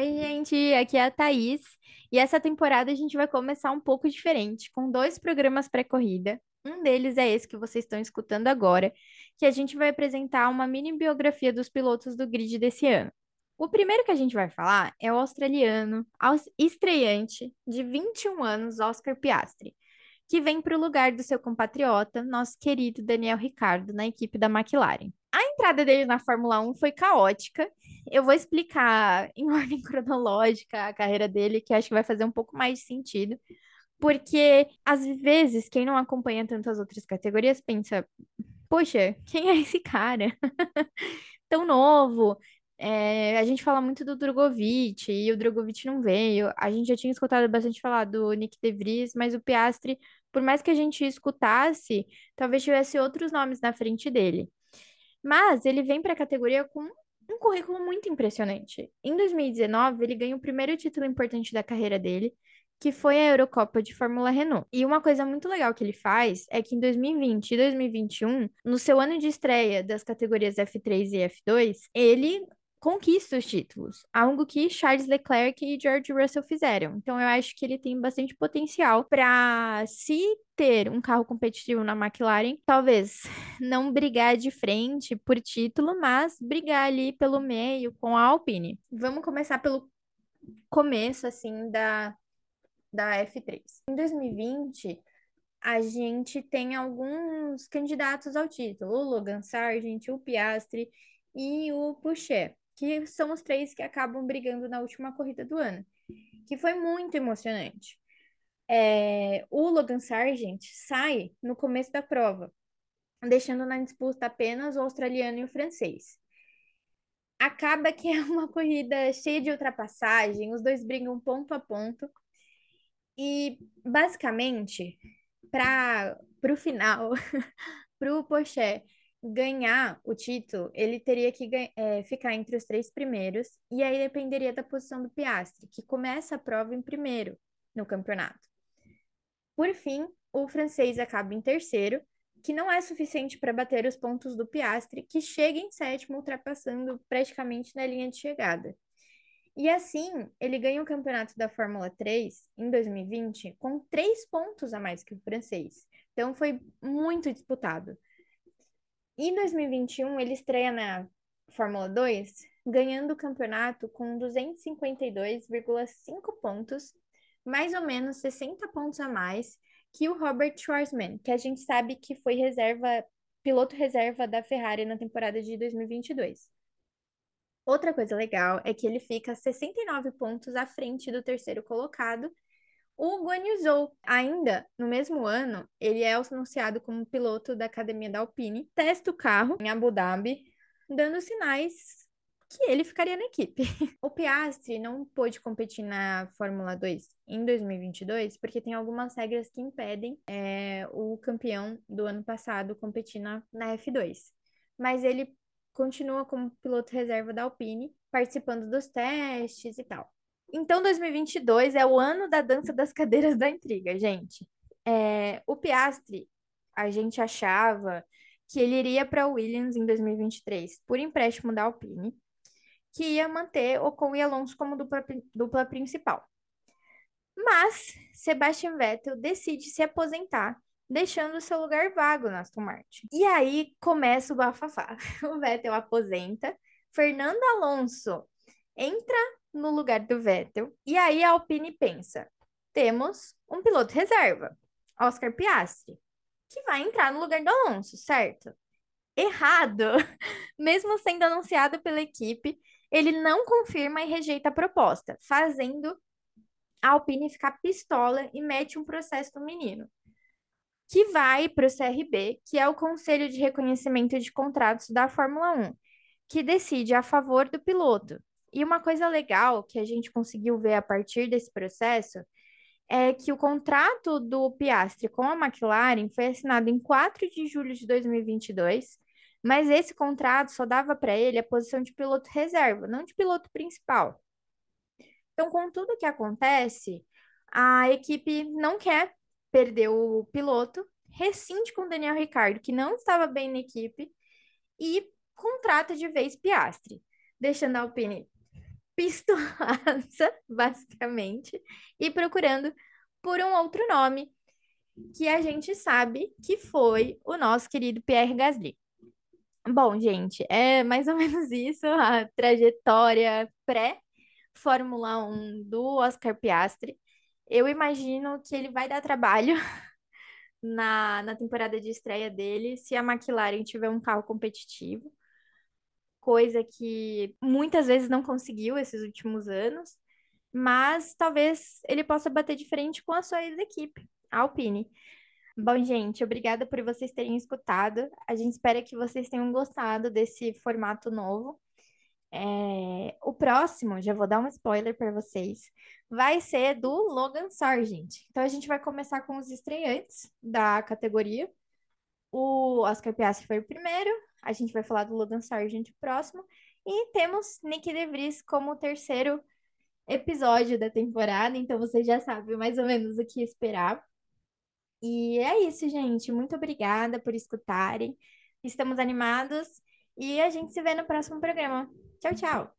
Oi, gente, aqui é a Thaís. E essa temporada a gente vai começar um pouco diferente, com dois programas pré-corrida. Um deles é esse que vocês estão escutando agora, que a gente vai apresentar uma mini biografia dos pilotos do grid desse ano. O primeiro que a gente vai falar é o australiano, aus- estreante, de 21 anos, Oscar Piastri, que vem para o lugar do seu compatriota, nosso querido Daniel Ricciardo, na equipe da McLaren. A entrada dele na Fórmula 1 foi caótica, eu vou explicar em ordem cronológica a carreira dele, que acho que vai fazer um pouco mais de sentido. Porque, às vezes, quem não acompanha tantas outras categorias pensa: poxa, quem é esse cara? Tão novo. É, a gente fala muito do Drogovic e o Drogovic não veio. A gente já tinha escutado bastante falar do Nick De Vries, mas o Piastri, por mais que a gente escutasse, talvez tivesse outros nomes na frente dele. Mas ele vem para a categoria com um currículo muito impressionante. Em 2019, ele ganha o primeiro título importante da carreira dele, que foi a Eurocopa de Fórmula Renault. E uma coisa muito legal que ele faz é que em 2020 e 2021, no seu ano de estreia das categorias F3 e F2, ele conquista os títulos, algo que Charles Leclerc e George Russell fizeram. Então eu acho que ele tem bastante potencial para se ter um carro competitivo na McLaren, talvez não brigar de frente por título, mas brigar ali pelo meio com a Alpine. Vamos começar pelo começo assim da da F3. Em 2020, a gente tem alguns candidatos ao título, o Logan Sargent, o Piastri e o Pouchet que são os três que acabam brigando na última corrida do ano, que foi muito emocionante. É, o Logan Sargent sai no começo da prova, deixando na disputa apenas o australiano e o francês. Acaba que é uma corrida cheia de ultrapassagem, os dois brigam ponto a ponto. E basicamente, para o final, para o Poché ganhar o título, ele teria que é, ficar entre os três primeiros, e aí dependeria da posição do Piastri, que começa a prova em primeiro no campeonato. Por fim, o francês acaba em terceiro, que não é suficiente para bater os pontos do Piastri, que chega em sétimo, ultrapassando praticamente na linha de chegada. E assim, ele ganha o campeonato da Fórmula 3 em 2020 com três pontos a mais que o francês. Então foi muito disputado. Em 2021, ele estreia na Fórmula 2, ganhando o campeonato com 252,5 pontos, mais ou menos 60 pontos a mais que o Robert Schwarzman, que a gente sabe que foi reserva, piloto reserva da Ferrari na temporada de 2022. Outra coisa legal é que ele fica 69 pontos à frente do terceiro colocado o Guan Yu Zhou, ainda no mesmo ano, ele é anunciado como piloto da academia da Alpine, testa o carro em Abu Dhabi, dando sinais que ele ficaria na equipe. O Piastri não pôde competir na Fórmula 2 em 2022 porque tem algumas regras que impedem é, o campeão do ano passado competir na, na F2. Mas ele continua como piloto reserva da Alpine, participando dos testes e tal. Então, 2022 é o ano da dança das cadeiras da intriga, gente. É, o Piastri, a gente achava que ele iria para Williams em 2023 por empréstimo da Alpine, que ia manter Ocon e Alonso como dupla, dupla principal. Mas Sebastian Vettel decide se aposentar, deixando seu lugar vago na Aston Martin. E aí começa o bafafá. O Vettel aposenta, Fernando Alonso entra no lugar do Vettel. E aí a Alpine pensa: temos um piloto reserva, Oscar Piastri, que vai entrar no lugar do Alonso, certo? Errado! Mesmo sendo anunciado pela equipe, ele não confirma e rejeita a proposta, fazendo a Alpine ficar pistola e mete um processo no menino. Que vai para o CRB, que é o Conselho de Reconhecimento de Contratos da Fórmula 1, que decide a favor do piloto, e uma coisa legal que a gente conseguiu ver a partir desse processo é que o contrato do Piastri com a McLaren foi assinado em 4 de julho de 2022, mas esse contrato só dava para ele a posição de piloto reserva, não de piloto principal. Então, com tudo que acontece, a equipe não quer perder o piloto, rescinde com Daniel Ricciardo, que não estava bem na equipe, e contrata de vez Piastri, deixando a Alpine pistolaça, basicamente, e procurando por um outro nome que a gente sabe que foi o nosso querido Pierre Gasly. Bom, gente, é mais ou menos isso a trajetória pré-Fórmula 1 do Oscar Piastri. Eu imagino que ele vai dar trabalho na, na temporada de estreia dele se a McLaren tiver um carro competitivo, coisa que muitas vezes não conseguiu esses últimos anos, mas talvez ele possa bater de frente com a sua ex-equipe, a Alpine. Bom, gente, obrigada por vocês terem escutado. A gente espera que vocês tenham gostado desse formato novo. É, O próximo, já vou dar um spoiler para vocês, vai ser do Logan Sargent. Então a gente vai começar com os estreantes da categoria. O Oscar Piastri foi o primeiro, a gente vai falar do Logan Sargent próximo. E temos Nick DeVries como o terceiro episódio da temporada, então você já sabe mais ou menos o que esperar. E é isso, gente. Muito obrigada por escutarem. Estamos animados e a gente se vê no próximo programa. Tchau, tchau.